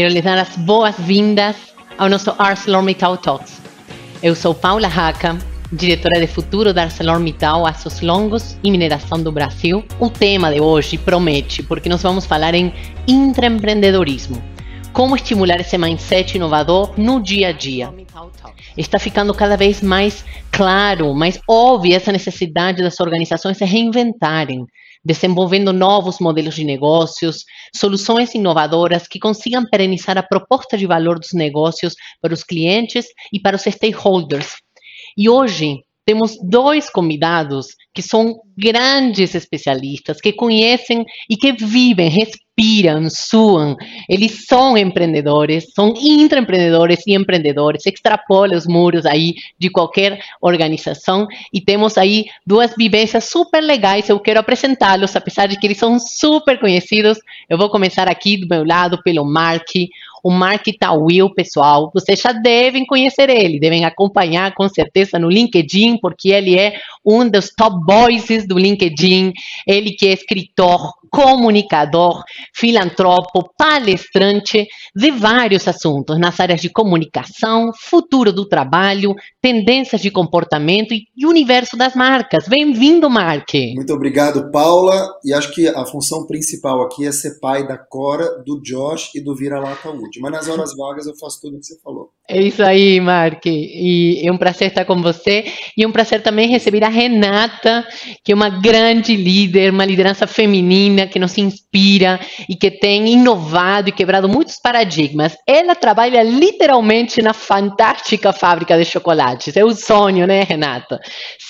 Quero lhes dar as boas-vindas ao nosso ArcelorMittal Talks. Eu sou Paula Raca, diretora de futuro da ArcelorMittal Aços Longos e Mineração do Brasil. O tema de hoje promete, porque nós vamos falar em intraempreendedorismo. Como estimular esse mindset inovador no dia a dia. Está ficando cada vez mais claro, mais óbvia essa necessidade das organizações se reinventarem, desenvolvendo novos modelos de negócios, soluções inovadoras que consigam perenizar a proposta de valor dos negócios para os clientes e para os stakeholders. E hoje temos dois convidados que são grandes especialistas, que conhecem e que vivem, respiram, suam. Eles são empreendedores, são intraempreendedores e empreendedores, extrapolam os muros aí de qualquer organização e temos aí duas vivências super legais. Eu quero apresentá-los, apesar de que eles são super conhecidos. Eu vou começar aqui do meu lado pelo Mark, o Mark Tawil, pessoal, vocês já devem conhecer ele, devem acompanhar com certeza no LinkedIn, porque ele é um dos top voices do LinkedIn, ele que é escritor, comunicador, filantropo, palestrante de vários assuntos nas áreas de comunicação, futuro do trabalho, tendências de comportamento e universo das marcas. Bem-vindo, Mark. Muito obrigado, Paula. E acho que a função principal aqui é ser pai da Cora, do Josh e do Vira-Lata Wood. Mas nas horas vagas eu faço tudo o que você falou. É isso aí, Mark. E é um prazer estar com você. E é um prazer também receber a Renata, que é uma grande líder, uma liderança feminina que nos inspira e que tem inovado e quebrado muitos paradigmas. Ela trabalha literalmente na fantástica fábrica de chocolates. É o sonho, né, Renata?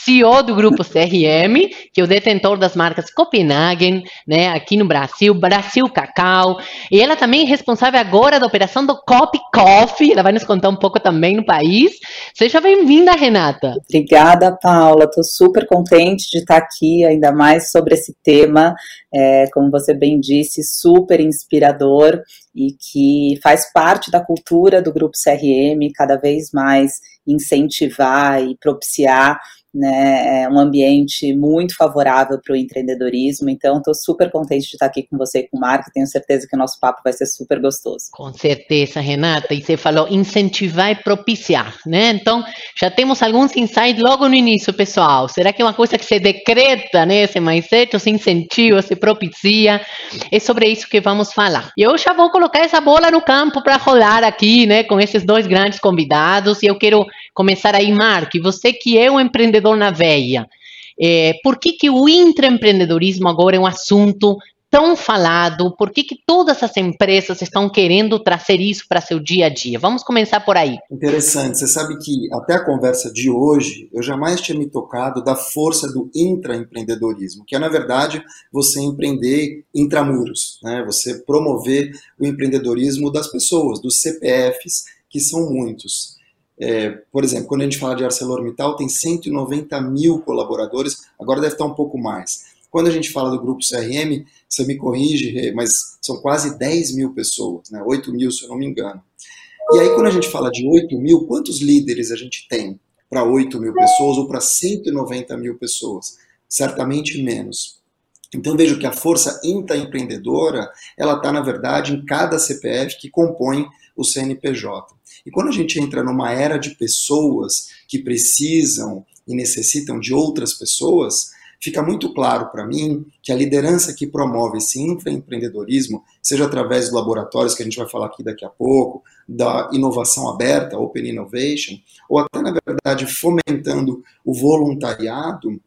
CEO do grupo CRM, que é o detentor das marcas Copenhagen, né, aqui no Brasil, Brasil Cacau. E ela também é responsável agora da operação do Cop Coffee. Ela vai nos contar um pouco também no país. Seja bem-vinda, Renata. Obrigada, Paula. Estou super contente de estar aqui, ainda mais sobre esse tema, é, como você bem disse, super inspirador e que faz parte da cultura do Grupo CRM, cada vez mais incentivar e propiciar né, é um ambiente muito favorável para o empreendedorismo. Então, estou super contente de estar aqui com você e com o Marco. Tenho certeza que o nosso papo vai ser super gostoso. Com certeza, Renata. E você falou incentivar e propiciar, né? Então, já temos alguns insights logo no início, pessoal. Será que é uma coisa que se decreta, né? Esse mindset, se incentiva, se propicia? É sobre isso que vamos falar. E eu já vou colocar essa bola no campo para rolar aqui, né? Com esses dois grandes convidados. E eu quero começar aí, Mark. Você que é um empreendedor na veia. É, por que, que o intraempreendedorismo agora é um assunto tão falado? Por que, que todas as empresas estão querendo trazer isso para seu dia a dia? Vamos começar por aí. Interessante. Você sabe que até a conversa de hoje eu jamais tinha me tocado da força do intraempreendedorismo, que é, na verdade, você empreender intramuros, né? você promover o empreendedorismo das pessoas, dos CPFs, que são muitos. É, por exemplo, quando a gente fala de ArcelorMittal, tem 190 mil colaboradores, agora deve estar um pouco mais. Quando a gente fala do grupo CRM, você me corrige, mas são quase 10 mil pessoas, né? 8 mil, se eu não me engano. E aí, quando a gente fala de 8 mil, quantos líderes a gente tem para 8 mil pessoas ou para 190 mil pessoas? Certamente menos. Então vejo que a força intraempreendedora, ela está, na verdade, em cada CPF que compõe o CNPJ. E quando a gente entra numa era de pessoas que precisam e necessitam de outras pessoas, fica muito claro para mim que a liderança que promove esse intraempreendedorismo, seja através dos laboratórios que a gente vai falar aqui daqui a pouco, da inovação aberta, Open Innovation, ou até, na verdade, fomentando o voluntariado,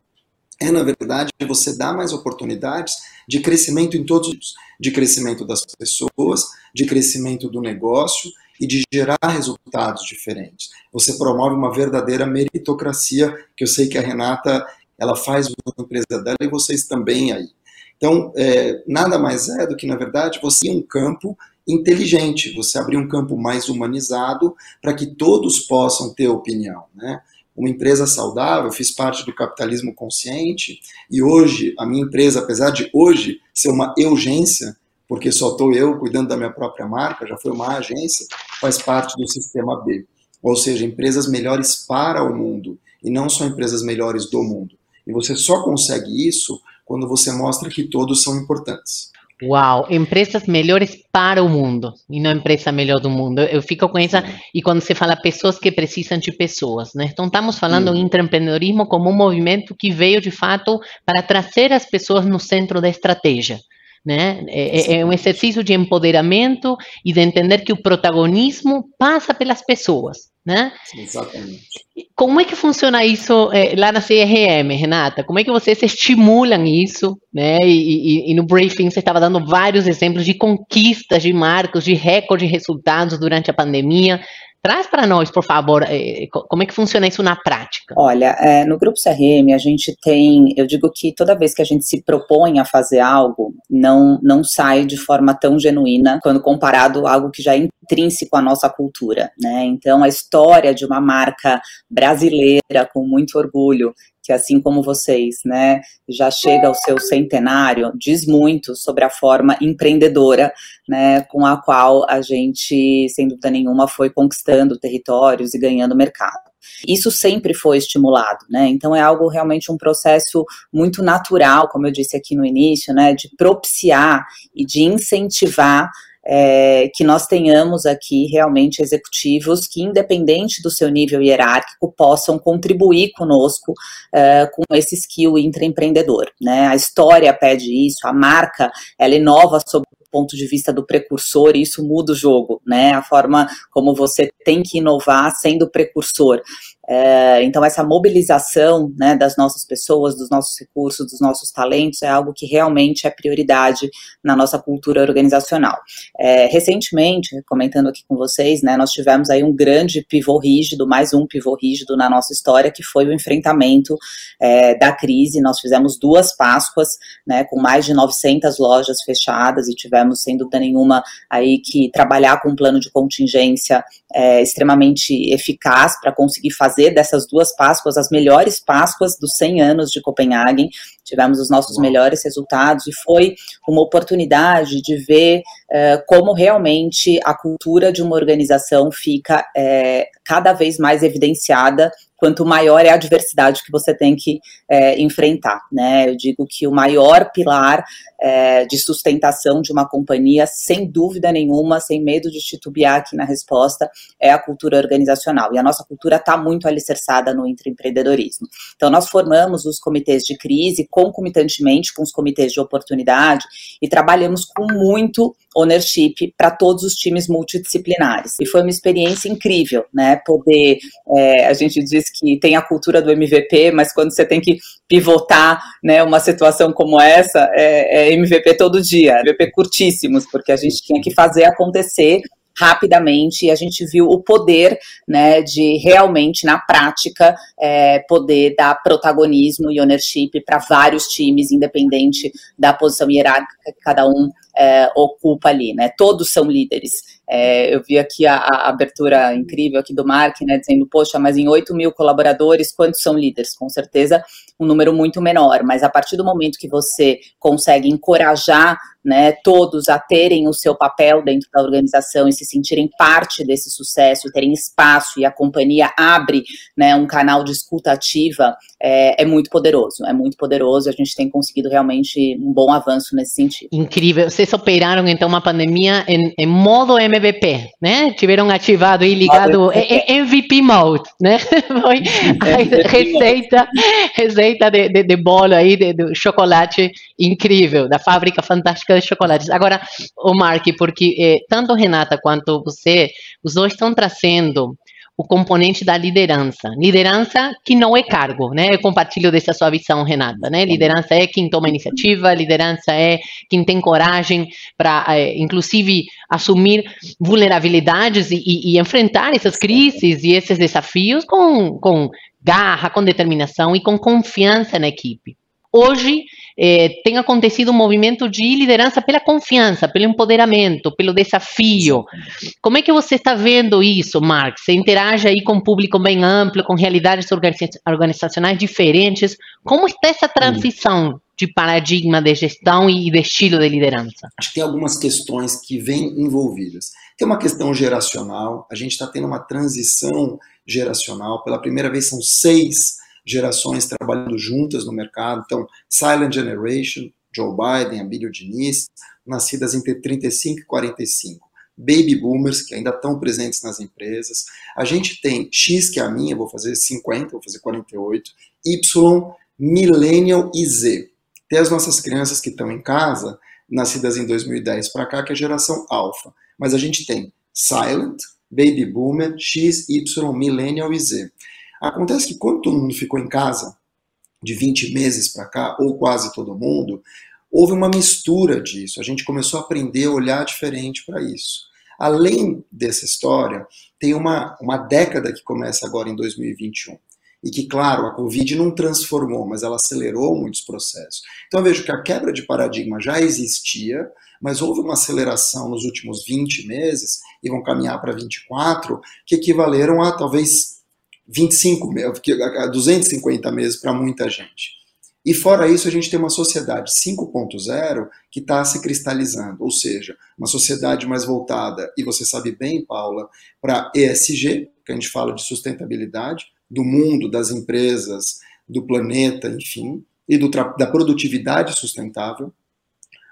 é, na verdade, você dar mais oportunidades de crescimento em todos os de crescimento das pessoas, de crescimento do negócio e de gerar resultados diferentes. Você promove uma verdadeira meritocracia, que eu sei que a Renata ela faz na empresa dela e vocês também aí. Então, é, nada mais é do que, na verdade, você um campo inteligente, você abrir um campo mais humanizado para que todos possam ter opinião. Né? Uma empresa saudável, fiz parte do capitalismo consciente e hoje a minha empresa, apesar de hoje ser uma urgência, porque só estou eu cuidando da minha própria marca, já foi uma agência, faz parte do sistema B. Ou seja, empresas melhores para o mundo e não só empresas melhores do mundo. E você só consegue isso quando você mostra que todos são importantes. Uau, empresas melhores para o mundo e não empresa melhor do mundo. Eu fico com essa, e quando se fala pessoas que precisam de pessoas, né? Então, estamos falando do intraempreendedorismo como um movimento que veio de fato para trazer as pessoas no centro da estratégia. Né? É, é, um exercício de empoderamento e de entender que o protagonismo passa pelas pessoas. Né? Exatamente. Como é que funciona isso é, lá na CRM, Renata? Como é que vocês estimulam isso? Né? E, e, e no briefing você estava dando vários exemplos de conquistas, de marcos, de recorde de resultados durante a pandemia. Traz para nós, por favor, eh, como é que funciona isso na prática? Olha, é, no Grupo CRM a gente tem, eu digo que toda vez que a gente se propõe a fazer algo, não, não sai de forma tão genuína quando comparado a algo que já é intrínseco à nossa cultura, né? Então a história de uma marca brasileira com muito orgulho que assim como vocês, né, já chega ao seu centenário, diz muito sobre a forma empreendedora, né, com a qual a gente, sem dúvida nenhuma, foi conquistando territórios e ganhando mercado. Isso sempre foi estimulado, né? Então é algo realmente um processo muito natural, como eu disse aqui no início, né, de propiciar e de incentivar é, que nós tenhamos aqui realmente executivos que, independente do seu nível hierárquico, possam contribuir conosco é, com esse skill intraempreendedor. Né? A história pede isso, a marca ela inova sob o ponto de vista do precursor, e isso muda o jogo, né? A forma como você tem que inovar sendo precursor. É, então, essa mobilização né, das nossas pessoas, dos nossos recursos, dos nossos talentos, é algo que realmente é prioridade na nossa cultura organizacional. É, recentemente, comentando aqui com vocês, né, nós tivemos aí um grande pivô rígido, mais um pivô rígido na nossa história, que foi o enfrentamento é, da crise. Nós fizemos duas Páscoas, né, com mais de 900 lojas fechadas e tivemos, sem dúvida nenhuma, aí que trabalhar com um plano de contingência é, extremamente eficaz para conseguir fazer dessas duas Páscoas as melhores Páscoas dos 100 anos de Copenhague. Tivemos os nossos melhores resultados e foi uma oportunidade de ver é, como realmente a cultura de uma organização fica é, cada vez mais evidenciada quanto maior é a diversidade que você tem que é, enfrentar. Né? Eu digo que o maior pilar é, de sustentação de uma companhia, sem dúvida nenhuma, sem medo de titubear aqui na resposta, é a cultura organizacional. E a nossa cultura está muito alicerçada no empreendedorismo. Então, nós formamos os comitês de crise concomitantemente com os comitês de oportunidade e trabalhamos com muito ownership para todos os times multidisciplinares. E foi uma experiência incrível, né? Poder, é, a gente diz que tem a cultura do MVP, mas quando você tem que pivotar, né, uma situação como essa, é, é MVP todo dia, MVP curtíssimos, porque a gente tinha que fazer acontecer rapidamente e a gente viu o poder né, de realmente, na prática, é, poder dar protagonismo e ownership para vários times, independente da posição hierárquica que cada um é, ocupa ali, né? Todos são líderes. É, eu vi aqui a, a, abertura incrível aqui do Mark, né, dizendo, poxa, mas em 8 mil colaboradores, quantos são líderes? Com certeza um número muito menor, mas a partir do momento que você consegue encorajar né, todos a terem o seu papel dentro da organização e se sentirem parte desse sucesso, terem espaço e a companhia abre né, um canal de escuta ativa, é, é, muito poderoso, é muito poderoso. A gente tem conseguido realmente um bom avanço nesse sentido. Incrível. Vocês operaram então uma pandemia em, em modo MVP, né? Tiveram ativado e ligado MVP mode, né? Foi a receita, receita de, de, de bolo aí de, de chocolate incrível da fábrica fantástica de chocolates. Agora, o Mark, porque eh, tanto Renata quanto você, os dois estão trazendo o componente da liderança. Liderança que não é cargo, né? Eu compartilho dessa sua visão, Renata, né? Liderança é quem toma iniciativa, liderança é quem tem coragem para, eh, inclusive, assumir vulnerabilidades e, e, e, enfrentar essas crises e esses desafios com, com garra, com determinação e com confiança na equipe. Hoje, é, tem acontecido um movimento de liderança pela confiança, pelo empoderamento, pelo desafio. Como é que você está vendo isso, Mark? Você interage aí com um público bem amplo, com realidades organizacionais diferentes. Como está essa transição de paradigma de gestão e de estilo de liderança? Acho que tem algumas questões que vêm envolvidas. Tem uma questão geracional, a gente está tendo uma transição geracional. Pela primeira vez, são seis gerações trabalhando juntas no mercado. Então, Silent Generation, Joe Biden, Abílio Diniz, nascidas entre 35 e 45 baby boomers, que ainda estão presentes nas empresas. A gente tem X, que é a minha, vou fazer 50, vou fazer 48, Y, Millennial e Z. Tem as nossas crianças que estão em casa, nascidas em 2010 para cá, que é a geração alfa. Mas a gente tem Silent, Baby Boomer, X, Y, Millennial e Z. Acontece que quando todo mundo ficou em casa, de 20 meses para cá, ou quase todo mundo, houve uma mistura disso. A gente começou a aprender a olhar diferente para isso. Além dessa história, tem uma, uma década que começa agora em 2021 e que, claro, a Covid não transformou, mas ela acelerou muitos processos. Então eu vejo que a quebra de paradigma já existia, mas houve uma aceleração nos últimos 20 meses, e vão caminhar para 24, que equivaleram a talvez 25, 250 meses para muita gente. E fora isso, a gente tem uma sociedade 5.0 que está se cristalizando, ou seja, uma sociedade mais voltada, e você sabe bem, Paula, para ESG, que a gente fala de sustentabilidade, do mundo, das empresas, do planeta, enfim, e do, da produtividade sustentável.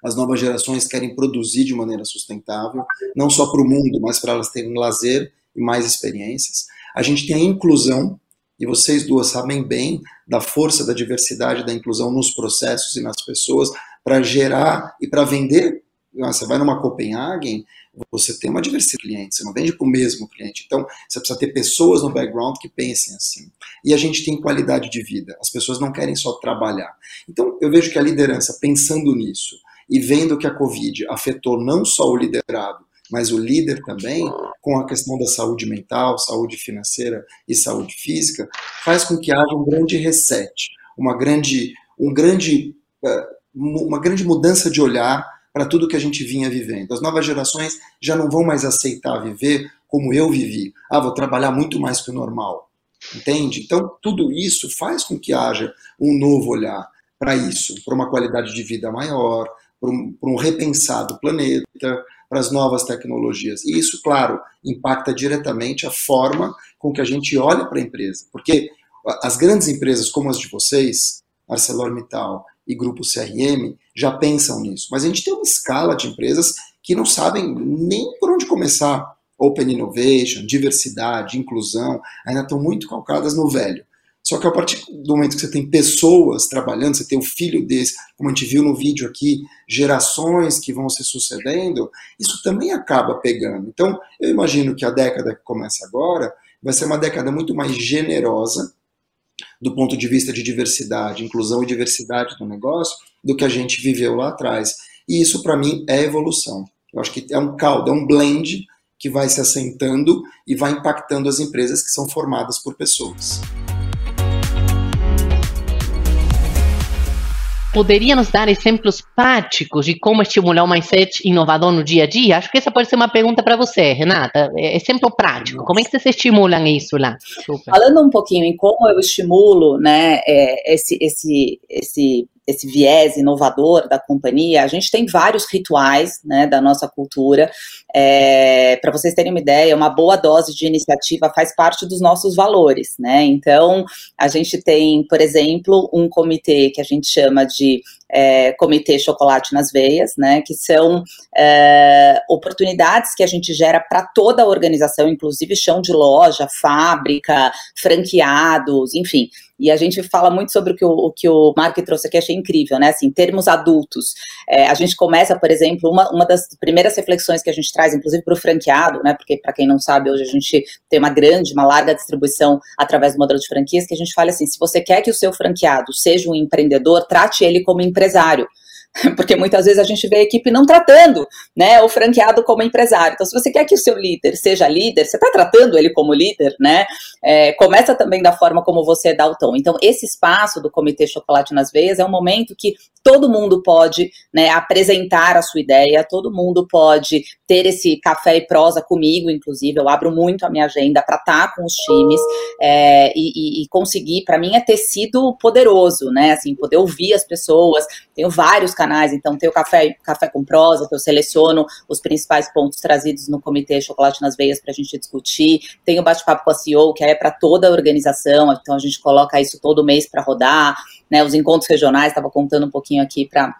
As novas gerações querem produzir de maneira sustentável, não só para o mundo, mas para elas terem lazer e mais experiências. A gente tem a inclusão, e vocês duas sabem bem da força da diversidade da inclusão nos processos e nas pessoas para gerar e para vender. Você vai numa Copenhagen, você tem uma diversidade de clientes, você não vende para o mesmo cliente. Então, você precisa ter pessoas no background que pensem assim. E a gente tem qualidade de vida. As pessoas não querem só trabalhar. Então, eu vejo que a liderança, pensando nisso e vendo que a Covid afetou não só o liderado, mas o líder também, com a questão da saúde mental, saúde financeira e saúde física, faz com que haja um grande reset, uma grande, um grande, eh, uma grande mudança de olhar para tudo que a gente vinha vivendo. As novas gerações já não vão mais aceitar viver como eu vivi. Ah, vou trabalhar muito mais que o normal. Entende? Então, tudo isso faz com que haja um novo olhar para isso, para uma qualidade de vida maior, para um, um planeta, para as novas tecnologias. E isso, claro, impacta diretamente a forma com que a gente olha para a empresa. Porque as grandes empresas como as de vocês, ArcelorMittal, e Grupo CRM já pensam nisso. Mas a gente tem uma escala de empresas que não sabem nem por onde começar. Open Innovation, diversidade, inclusão, ainda estão muito calcadas no velho. Só que a partir do momento que você tem pessoas trabalhando, você tem o filho desse, como a gente viu no vídeo aqui, gerações que vão se sucedendo, isso também acaba pegando. Então, eu imagino que a década que começa agora vai ser uma década muito mais generosa, do ponto de vista de diversidade, inclusão e diversidade do negócio, do que a gente viveu lá atrás. E isso, para mim, é evolução. Eu acho que é um caldo, é um blend que vai se assentando e vai impactando as empresas que são formadas por pessoas. Poderia nos dar exemplos práticos de como estimular o mindset inovador no dia a dia? Acho que essa pode ser uma pergunta para você, Renata. É, exemplo prático, como é que vocês estimulam isso lá? Super. Falando um pouquinho em como eu estimulo né, é, esse, esse, esse esse viés inovador da companhia, a gente tem vários rituais né, da nossa cultura. É, Para vocês terem uma ideia, uma boa dose de iniciativa faz parte dos nossos valores. Né? Então, a gente tem, por exemplo, um comitê que a gente chama de é, Comitê Chocolate nas Veias, né, que são é, oportunidades que a gente gera para toda a organização, inclusive chão de loja, fábrica, franqueados, enfim. E a gente fala muito sobre o que o, o que o Mark trouxe aqui, achei incrível, né? Assim, termos adultos. É, a gente começa, por exemplo, uma, uma das primeiras reflexões que a gente traz, inclusive para o franqueado, né? Porque, para quem não sabe, hoje a gente tem uma grande, uma larga distribuição através do modelo de franquias, que a gente fala assim: se você quer que o seu franqueado seja um empreendedor, trate ele como empresário. porque muitas vezes a gente vê a equipe não tratando né, o franqueado como empresário. Então, se você quer que o seu líder seja líder, você está tratando ele como líder, né? É, começa também da forma como você dá o tom. Então, esse espaço do Comitê Chocolate nas Veias é um momento que todo mundo pode né, apresentar a sua ideia, todo mundo pode ter esse café e prosa comigo, inclusive. Eu abro muito a minha agenda para estar tá com os times é, e, e, conseguir, para mim, é ter sido poderoso, né? Assim, poder ouvir as pessoas. Tenho vários canais, então tem o café, café com prosa, que eu seleciono os principais pontos trazidos no comitê Chocolate nas Veias para a gente discutir. Tem o bate-papo com a CEO, que é para toda a organização, então a gente coloca isso todo mês para rodar, né? Os encontros regionais, estava contando um pouquinho aqui para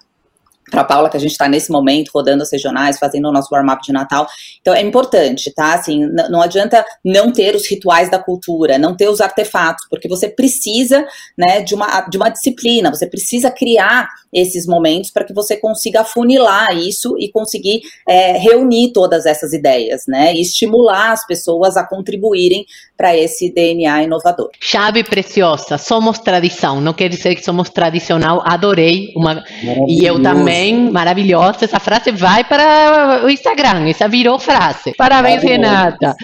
para a Paula, que a gente está nesse momento rodando as regionais, fazendo o nosso warm-up de Natal. Então é importante, tá? Assim, não adianta não ter os rituais da cultura, não ter os artefatos, porque você precisa, né, de uma, de uma disciplina, você precisa criar esses momentos para que você consiga afunilar isso e conseguir é, reunir todas essas ideias, né? E estimular as pessoas a contribuírem para esse DNA inovador. Chave preciosa, somos tradição, não quer dizer que somos tradicional, adorei, uma, e eu também, maravilhosa, essa frase vai para o Instagram, essa virou frase. Parabéns, Renata.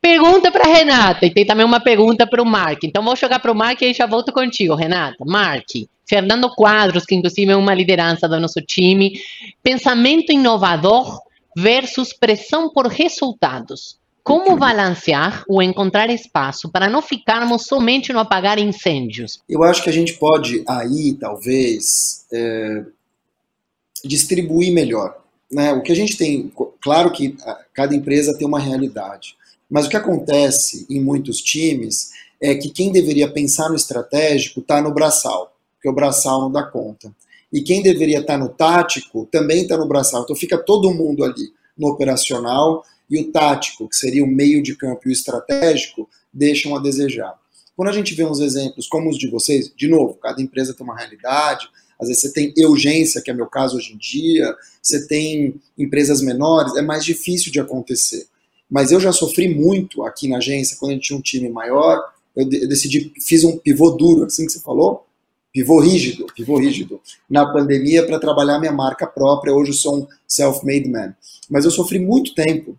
Pergunta para Renata, e tem também uma pergunta para o Mark, então vou jogar para o Mark e aí já volto contigo, Renata. Mark, Fernando Quadros, que inclusive é uma liderança do nosso time, pensamento inovador versus pressão por resultados. Como balancear ou encontrar espaço para não ficarmos somente no apagar incêndios? Eu acho que a gente pode aí, talvez, é, distribuir melhor. Né? O que a gente tem, claro que cada empresa tem uma realidade, mas o que acontece em muitos times é que quem deveria pensar no estratégico está no braçal, porque o braçal não dá conta. E quem deveria estar tá no tático também está no braçal. Então fica todo mundo ali no operacional e o tático, que seria o meio de campo, e o estratégico, deixam a desejar. Quando a gente vê uns exemplos como os de vocês, de novo, cada empresa tem uma realidade, às vezes você tem urgência, que é meu caso hoje em dia, você tem empresas menores, é mais difícil de acontecer. Mas eu já sofri muito aqui na agência, quando a gente tinha um time maior, eu, decidi, fiz um pivô duro, assim que você falou, pivô rígido, pivô rígido, na pandemia para trabalhar minha marca própria. Hoje eu sou um self-made man. Mas eu sofri muito tempo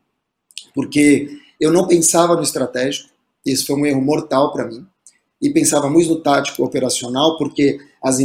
porque eu não pensava no estratégico, isso foi um erro mortal para mim, e pensava muito no tático operacional, porque as,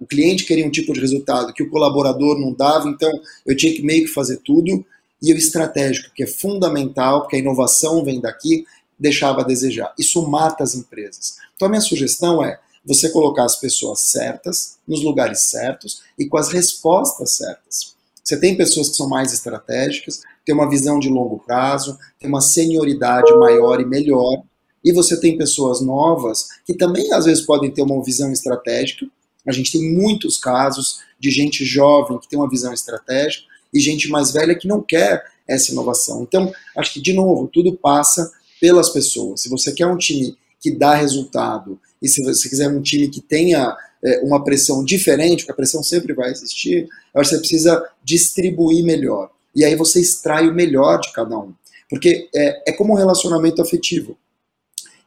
o cliente queria um tipo de resultado que o colaborador não dava, então eu tinha que meio que fazer tudo, e o estratégico, que é fundamental, porque a inovação vem daqui, deixava a desejar. Isso mata as empresas. Então a minha sugestão é você colocar as pessoas certas, nos lugares certos e com as respostas certas. Você tem pessoas que são mais estratégicas, tem uma visão de longo prazo, tem uma senioridade maior e melhor, e você tem pessoas novas que também às vezes podem ter uma visão estratégica. A gente tem muitos casos de gente jovem que tem uma visão estratégica e gente mais velha que não quer essa inovação. Então, acho que, de novo, tudo passa pelas pessoas. Se você quer um time que dá resultado e se você quiser um time que tenha é, uma pressão diferente, porque a pressão sempre vai existir, acho que você precisa distribuir melhor. E aí você extrai o melhor de cada um. Porque é, é como um relacionamento afetivo,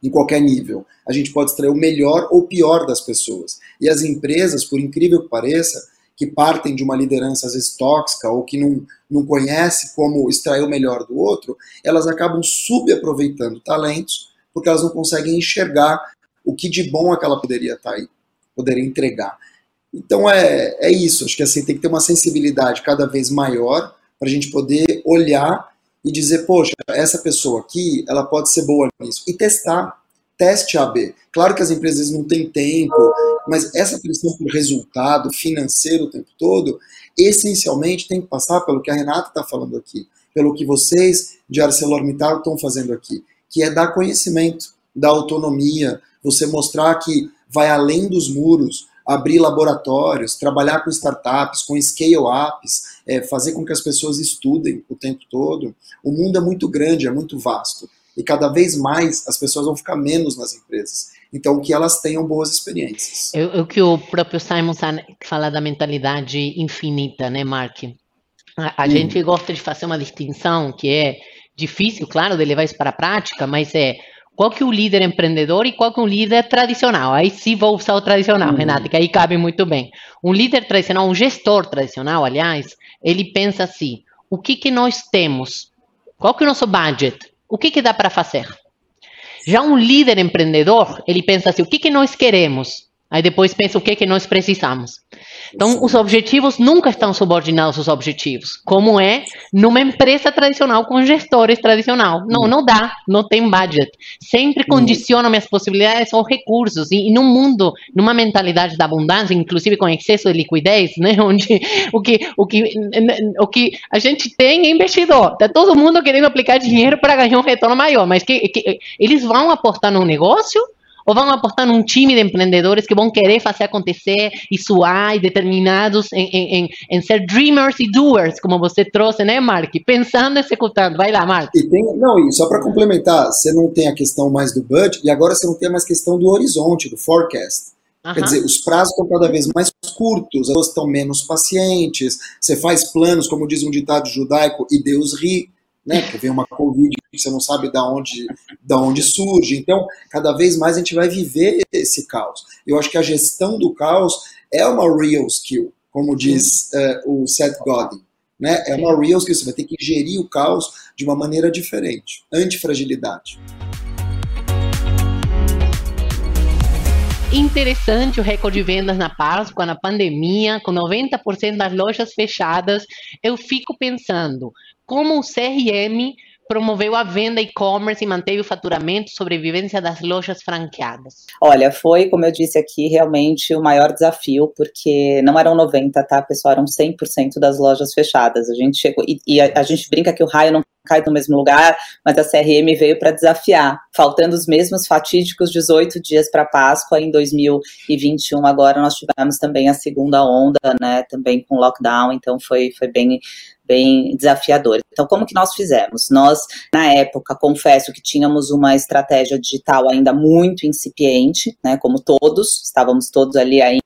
em qualquer nível. A gente pode extrair o melhor ou pior das pessoas. E as empresas, por incrível que pareça, que partem de uma liderança às vezes tóxica ou que não, não conhece como extrair o melhor do outro, elas acabam subaproveitando talentos porque elas não conseguem enxergar o que de bom aquela poderia estar tá aí, poderia entregar. Então é, é isso, acho que assim tem que ter uma sensibilidade cada vez maior para a gente poder olhar e dizer, poxa, essa pessoa aqui, ela pode ser boa nisso. E testar, teste AB. Claro que as empresas não têm tempo, mas essa pressão por resultado financeiro o tempo todo, essencialmente tem que passar pelo que a Renata está falando aqui, pelo que vocês de ArcelorMittal estão fazendo aqui, que é dar conhecimento, dar autonomia, você mostrar que vai além dos muros, abrir laboratórios, trabalhar com startups, com scale-ups, é, fazer com que as pessoas estudem o tempo todo. O mundo é muito grande, é muito vasto. E cada vez mais as pessoas vão ficar menos nas empresas. Então, que elas tenham boas experiências. É o que o próprio Simon fala da mentalidade infinita, né, Mark? A, a gente gosta de fazer uma distinção que é difícil, claro, de levar isso para a prática, mas é qual que é o líder empreendedor e qual que é o líder tradicional. Aí sim vou usar o tradicional, uhum. Renata, que aí cabe muito bem. Um líder tradicional, um gestor tradicional, aliás, ele pensa assim, o que que nós temos? Qual que é o nosso budget? O que que dá para fazer? Já um líder empreendedor, ele pensa assim, o que que nós queremos? Aí depois pensa o que que nós precisamos. Então, os objetivos nunca estão subordinados aos objetivos, como é numa empresa tradicional com gestores tradicional. Não, hum. não dá, não tem budget. Sempre hum. condiciona minhas possibilidades aos recursos. E, e num mundo, numa mentalidade da abundância, inclusive com excesso de liquidez, né, onde o que, o que, o que a gente tem é investidor. Está todo mundo querendo aplicar dinheiro para ganhar um retorno maior, mas que, que eles vão aportar num negócio Ou vão apostar num time de empreendedores que vão querer fazer acontecer e suar e determinados em, em, em ser dreamers e doers, como você trouxe, né, Mark? Pensando e executando. Vai lá, Mark. E tem, não, e só para complementar, você não tem a questão mais do budget e agora você não tem mais questão do horizonte, do forecast. Uhum. Quer dizer, os prazos estão cada vez mais curtos, as pessoas estão menos pacientes, você faz planos, como diz um ditado judaico, e Deus ri, né? Porque vem uma Covid que você não sabe da onde, da onde surge. Então, cada vez mais a gente vai viver esse caos. Eu acho que a gestão do caos é uma real skill, como diz uh, o Seth Godin. Né? É uma real skill, você vai ter que gerir o caos de uma maneira diferente, antifragilidade. interessante o recorde de vendas na Páscoa, na pandemia, com 90% das lojas fechadas. Eu fico pensando como o CRM promoveu a venda e-commerce e manteve o faturamento, sobrevivência das lojas franqueadas? Olha, foi, como eu disse aqui, realmente o maior desafio, porque não eram 90, tá, pessoal? Eram 100% das lojas fechadas. A gente chegou, e, e a, a, gente brinca que o raio não cai no mesmo lugar, mas a CRM veio para desafiar, faltando os mesmos fatídicos 18 dias para Páscoa em 2021. Agora nós tivemos também a segunda onda, né, também com lockdown, então foi, foi bem bem desafiador. Então, como que nós fizemos? Nós, na época, confesso que tínhamos uma estratégia digital ainda muito incipiente, né, como todos, estávamos todos ali ainda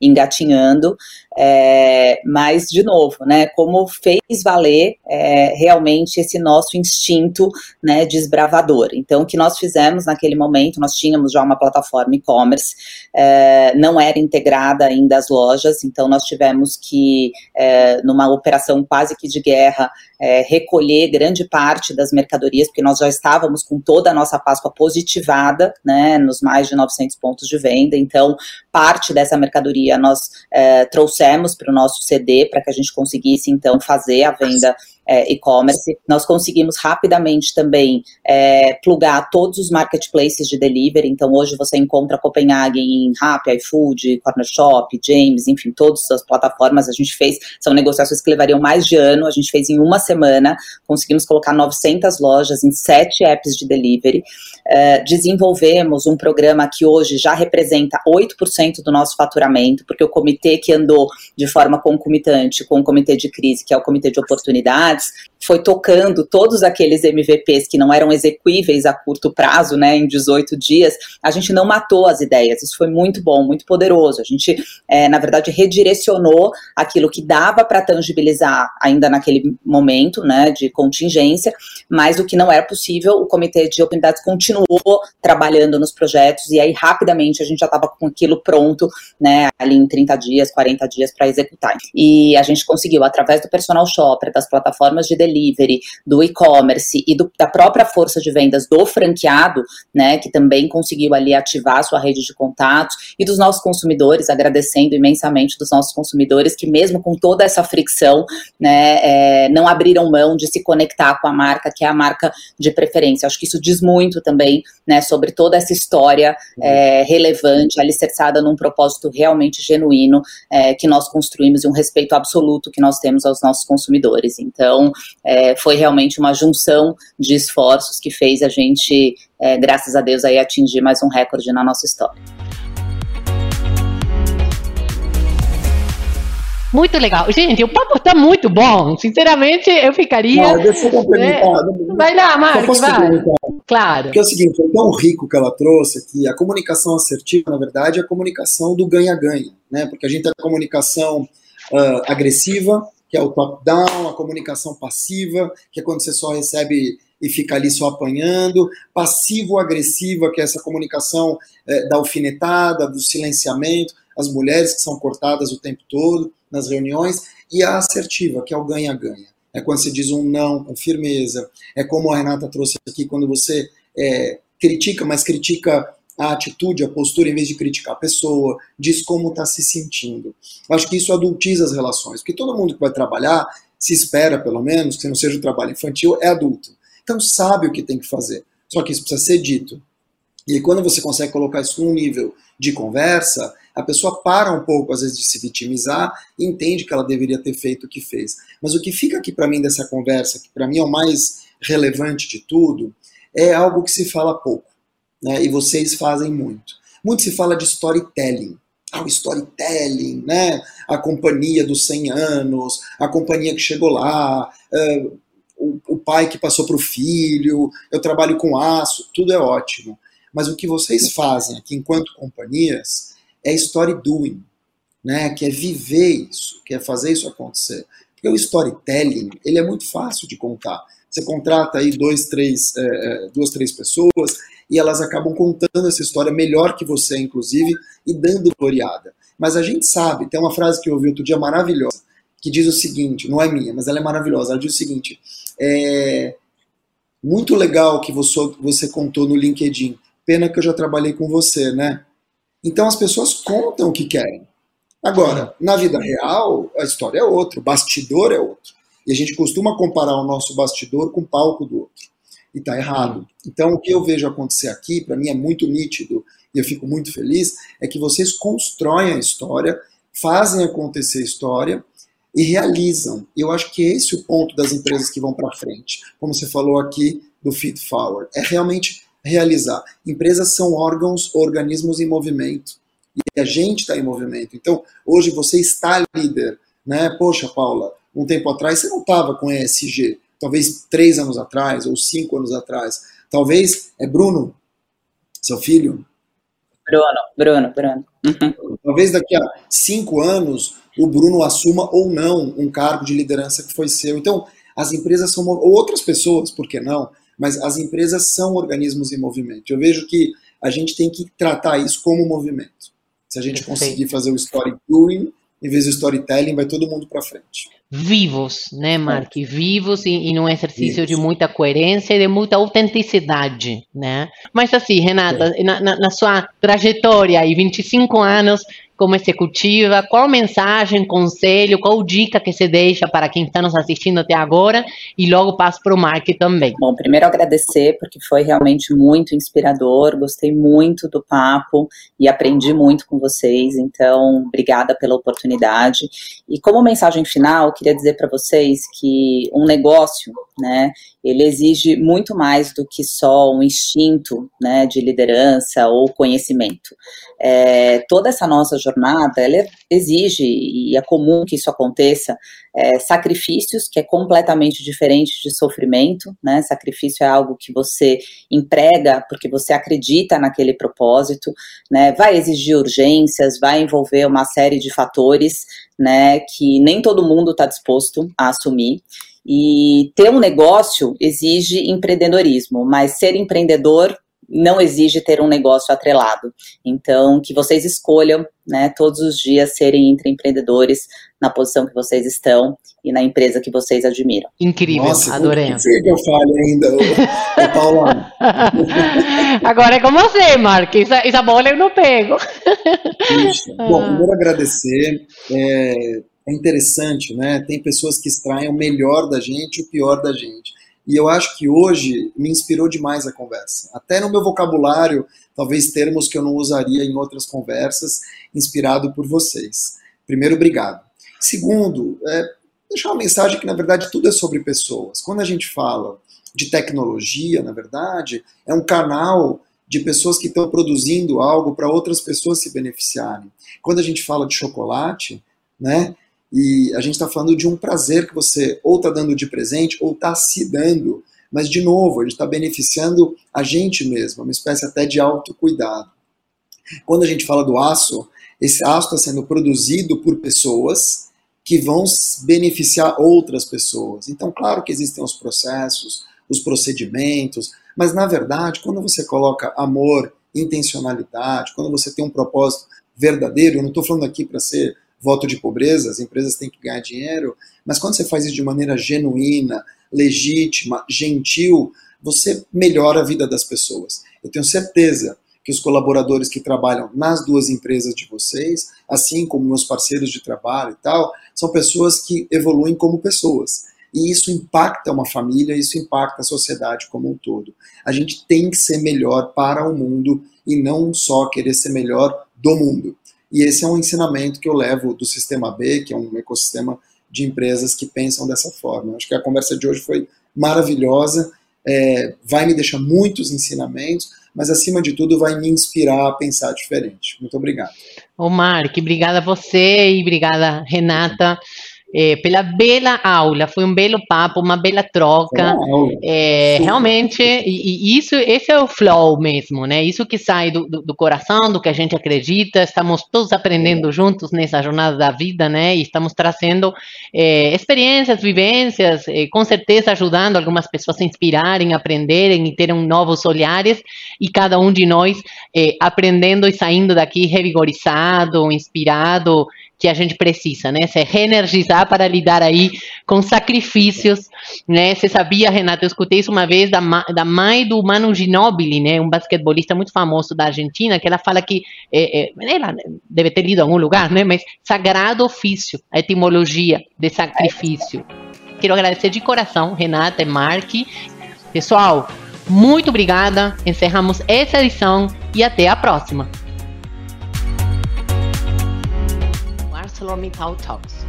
engatinhando, é, mas, de novo, né, como fez valer é, realmente esse nosso instinto né, desbravador. Então, o que nós fizemos naquele momento, nós tínhamos já uma plataforma e-commerce, é, não era integrada ainda às lojas, então nós tivemos que, é, numa operação quase que de guerra, é, recolher grande parte das mercadorias, porque nós já estávamos com toda a nossa Páscoa positivada, né, nos mais de 900 pontos de venda, então parte dessa mercadoria nós é, trouxemos para o nosso CD para que a gente conseguisse então fazer a venda é, e-commerce. Nós conseguimos rapidamente também é, plugar todos os marketplaces de delivery. Então, hoje você encontra Copenhagen em Rappi, iFood, Corner Shop, James, enfim, todas as plataformas. A gente fez, são negociações que levariam mais de ano. A gente fez em uma semana. Conseguimos colocar 900 lojas em sete apps de delivery. É, desenvolvemos um programa que hoje já representa 8% do nosso faturamento, porque o comitê que andou de forma concomitante com o comitê de crise, que é o comitê de foi tocando todos aqueles MVPs que não eram execuíveis a curto prazo, né, em 18 dias, a gente não matou as ideias. Isso foi muito bom, muito poderoso. A gente, é, na verdade, redirecionou aquilo que dava para tangibilizar ainda naquele momento, né, de contingência, mas o que não era possível, o comitê de oportunidades continuou trabalhando nos projetos e aí rapidamente a gente já estava com aquilo pronto, né, ali em 30 dias, 40 dias para executar. E a gente conseguiu através do personal shopper, das plataformas plataformas de delivery, do e-commerce e do, da própria força de vendas do franqueado, né, que também conseguiu ali ativar sua rede de contatos, e dos nossos consumidores, agradecendo imensamente dos nossos consumidores que mesmo com toda essa fricção, né, é, não abriram mão de se conectar com a marca, que é a marca de preferência. Acho que isso diz muito também, né, sobre toda essa história é, relevante, alicerçada num propósito realmente genuíno é, que nós construímos e um respeito absoluto que nós temos aos nossos consumidores. Então, então, é, foi realmente uma junção de esforços que fez a gente, é, graças a Deus, aí atingir mais um recorde na nossa história. Muito legal. Gente, o papo está muito bom. Sinceramente, eu ficaria. Não, deixa eu complementar. Né? Vai lá, Marcos, vai. Claro. Porque é o seguinte, foi tão rico que ela trouxe que a comunicação assertiva, na verdade, é a comunicação do ganha-ganha. Né? Porque a gente tem a comunicação uh, agressiva, que é o top-down, a comunicação passiva, que é quando você só recebe e fica ali só apanhando, passivo-agressiva, que é essa comunicação é, da alfinetada, do silenciamento, as mulheres que são cortadas o tempo todo nas reuniões, e a assertiva, que é o ganha-ganha. É quando você diz um não com firmeza, é como a Renata trouxe aqui, quando você é, critica, mas critica a atitude, a postura, em vez de criticar a pessoa, diz como está se sentindo. Acho que isso adultiza as relações, porque todo mundo que vai trabalhar, se espera pelo menos, que não seja um trabalho infantil, é adulto. Então sabe o que tem que fazer. Só que isso precisa ser dito. E quando você consegue colocar isso num nível de conversa, a pessoa para um pouco, às vezes, de se vitimizar e entende que ela deveria ter feito o que fez. Mas o que fica aqui para mim dessa conversa, que para mim é o mais relevante de tudo, é algo que se fala pouco né, e vocês fazem muito. Muito se fala de storytelling. Ah, o storytelling, né? A companhia dos 100 anos, a companhia que chegou lá, uh, o, o, pai que passou para o filho, eu trabalho com aço, tudo é ótimo. Mas o que vocês fazem aqui enquanto companhias é story doing, né? Que é viver isso, que é fazer isso acontecer. Porque o storytelling, ele é muito fácil de contar. Você contrata aí dois, três, é, duas, três pessoas e elas acabam contando essa história melhor que você, inclusive, e dando gloriada. Mas a gente sabe, tem uma frase que eu ouvi outro dia maravilhosa, que diz o seguinte, não é minha, mas ela é maravilhosa, ela diz o seguinte, é muito legal que você, você contou no LinkedIn, pena que eu já trabalhei com você, né? Então as pessoas contam o que querem. Agora, na vida real, a história é outra, o bastidor é outro. E a gente costuma comparar o nosso bastidor com o palco do outro. E está errado. Então, o que eu vejo acontecer aqui, para mim é muito nítido, e eu fico muito feliz, é que vocês constroem a história, fazem acontecer a história e realizam. Eu acho que esse é o ponto das empresas que vão para frente. Como você falou aqui do Feed Forward. É realmente realizar. Empresas são órgãos, organismos em movimento. E a gente está em movimento. Então, hoje você está líder. Né? Poxa, Paula, um tempo atrás você não estava com ESG. Talvez três anos atrás ou cinco anos atrás. Talvez é Bruno, seu filho. Bruno, Bruno, Bruno. Uhum. Talvez daqui a cinco anos o Bruno assuma ou não um cargo de liderança que foi seu. Então, as empresas são ou outras pessoas, por que não? Mas as empresas são organismos em movimento. Eu vejo que a gente tem que tratar isso como movimento. Se a gente conseguir fazer o story doing, em vez do storytelling, vai todo mundo para frente. Vivos, né, Mark? Vivos e, e num exercício de muita coerência e de muita autenticidade, né? Mas assim, Renata, na, na, na sua trajetória e 25 anos, como executiva, qual mensagem, conselho, qual dica que você deixa para quem está nos assistindo até agora e logo passo para o Mark também. Bom, primeiro agradecer porque foi realmente muito inspirador, gostei muito do papo e aprendi muito com vocês, então obrigada pela oportunidade. E como mensagem final, queria dizer para vocês que um negócio, né, ele exige muito mais do que só um instinto, né, de liderança ou conhecimento. É, toda essa nossa jornada, ela exige, e é comum que isso aconteça, é, sacrifícios, que é completamente diferente de sofrimento, né? Sacrifício é algo que você emprega porque você acredita naquele propósito, né? Vai exigir urgências, vai envolver uma série de fatores, né? Que nem todo mundo está disposto a assumir. E ter um negócio exige empreendedorismo, mas ser empreendedor não exige ter um negócio atrelado. Então, que vocês escolham, né, todos os dias serem entre empreendedores na posição que vocês estão e na empresa que vocês admiram. Incrível, Nossa, adorei. Não que eu falo ainda, o, Paula. Agora é com você, Mark. Essa, essa bola eu não pego. Bom, primeiro agradecer. É, é interessante, né? Tem pessoas que extraem o melhor da gente e o pior da gente. E eu acho que hoje me inspirou demais a conversa. Até no meu vocabulário, talvez termos que eu não usaria em outras conversas, inspirado por vocês. Primeiro, obrigado. Segundo, é, deixar uma mensagem que, na verdade, tudo é sobre pessoas. Quando a gente fala de tecnologia, na verdade, é um canal de pessoas que estão produzindo algo para outras pessoas se beneficiarem. Quando a gente fala de chocolate, né, e a gente está falando de um prazer que você ou está dando de presente ou está se dando. Mas, de novo, a gente está beneficiando a gente mesmo, uma espécie até de autocuidado. Quando a gente fala do aço, esse aço está sendo produzido por pessoas que vão beneficiar outras pessoas. Então, claro que existem os processos, os procedimentos, mas na verdade, quando você coloca amor, intencionalidade, quando você tem um propósito verdadeiro, eu não estou falando aqui para ser voto de pobreza, as empresas têm que ganhar dinheiro, mas quando você faz isso de maneira genuína, legítima, gentil, você melhora a vida das pessoas. Eu tenho certeza que os colaboradores que trabalham nas duas empresas de vocês, assim como meus parceiros de trabalho e tal, são pessoas que evoluem como pessoas. E isso impacta uma família, isso impacta a sociedade como um todo. A gente tem que ser melhor para o mundo e não só querer ser melhor do mundo. E esse é um ensinamento que eu levo do Sistema B, que é um ecossistema de empresas que pensam dessa forma. Acho que a conversa de hoje foi maravilhosa, é, vai me deixar muitos ensinamentos, mas acima de tudo vai me inspirar a pensar diferente. Muito obrigado. Omar, que obrigada a você e obrigada Renata eh, pela bela aula, foi um belo papo, uma bela troca. É, realmente, e, e, isso, esse é o flow mesmo, né? Isso que sai do, do, do, coração, do que a gente acredita. Estamos todos aprendendo juntos nessa jornada da vida, né? E estamos trazendo é, experiências, vivências, é, com certeza ajudando algumas pessoas a inspirarem, aprenderem e terem novos olhares. E cada um de nós aprendendo e saindo daqui revigorizado, inspirado que a gente precisa, né? Se reenergizar para lidar aí com sacrifícios, né? Você sabia, Renata, eu escutei isso uma vez da, da mãe do Manu Ginóbili, né? Um basquetebolista muito famoso da Argentina, que ela fala que, é, é, ela deve ter lido em algum lugar, né? Mas sagrado ofício, a etimologia de sacrifício. Quero agradecer de coração, Renata e Mark. Pessoal, muito obrigada. Encerramos essa edição e até a próxima. ArcelorMittal Talks.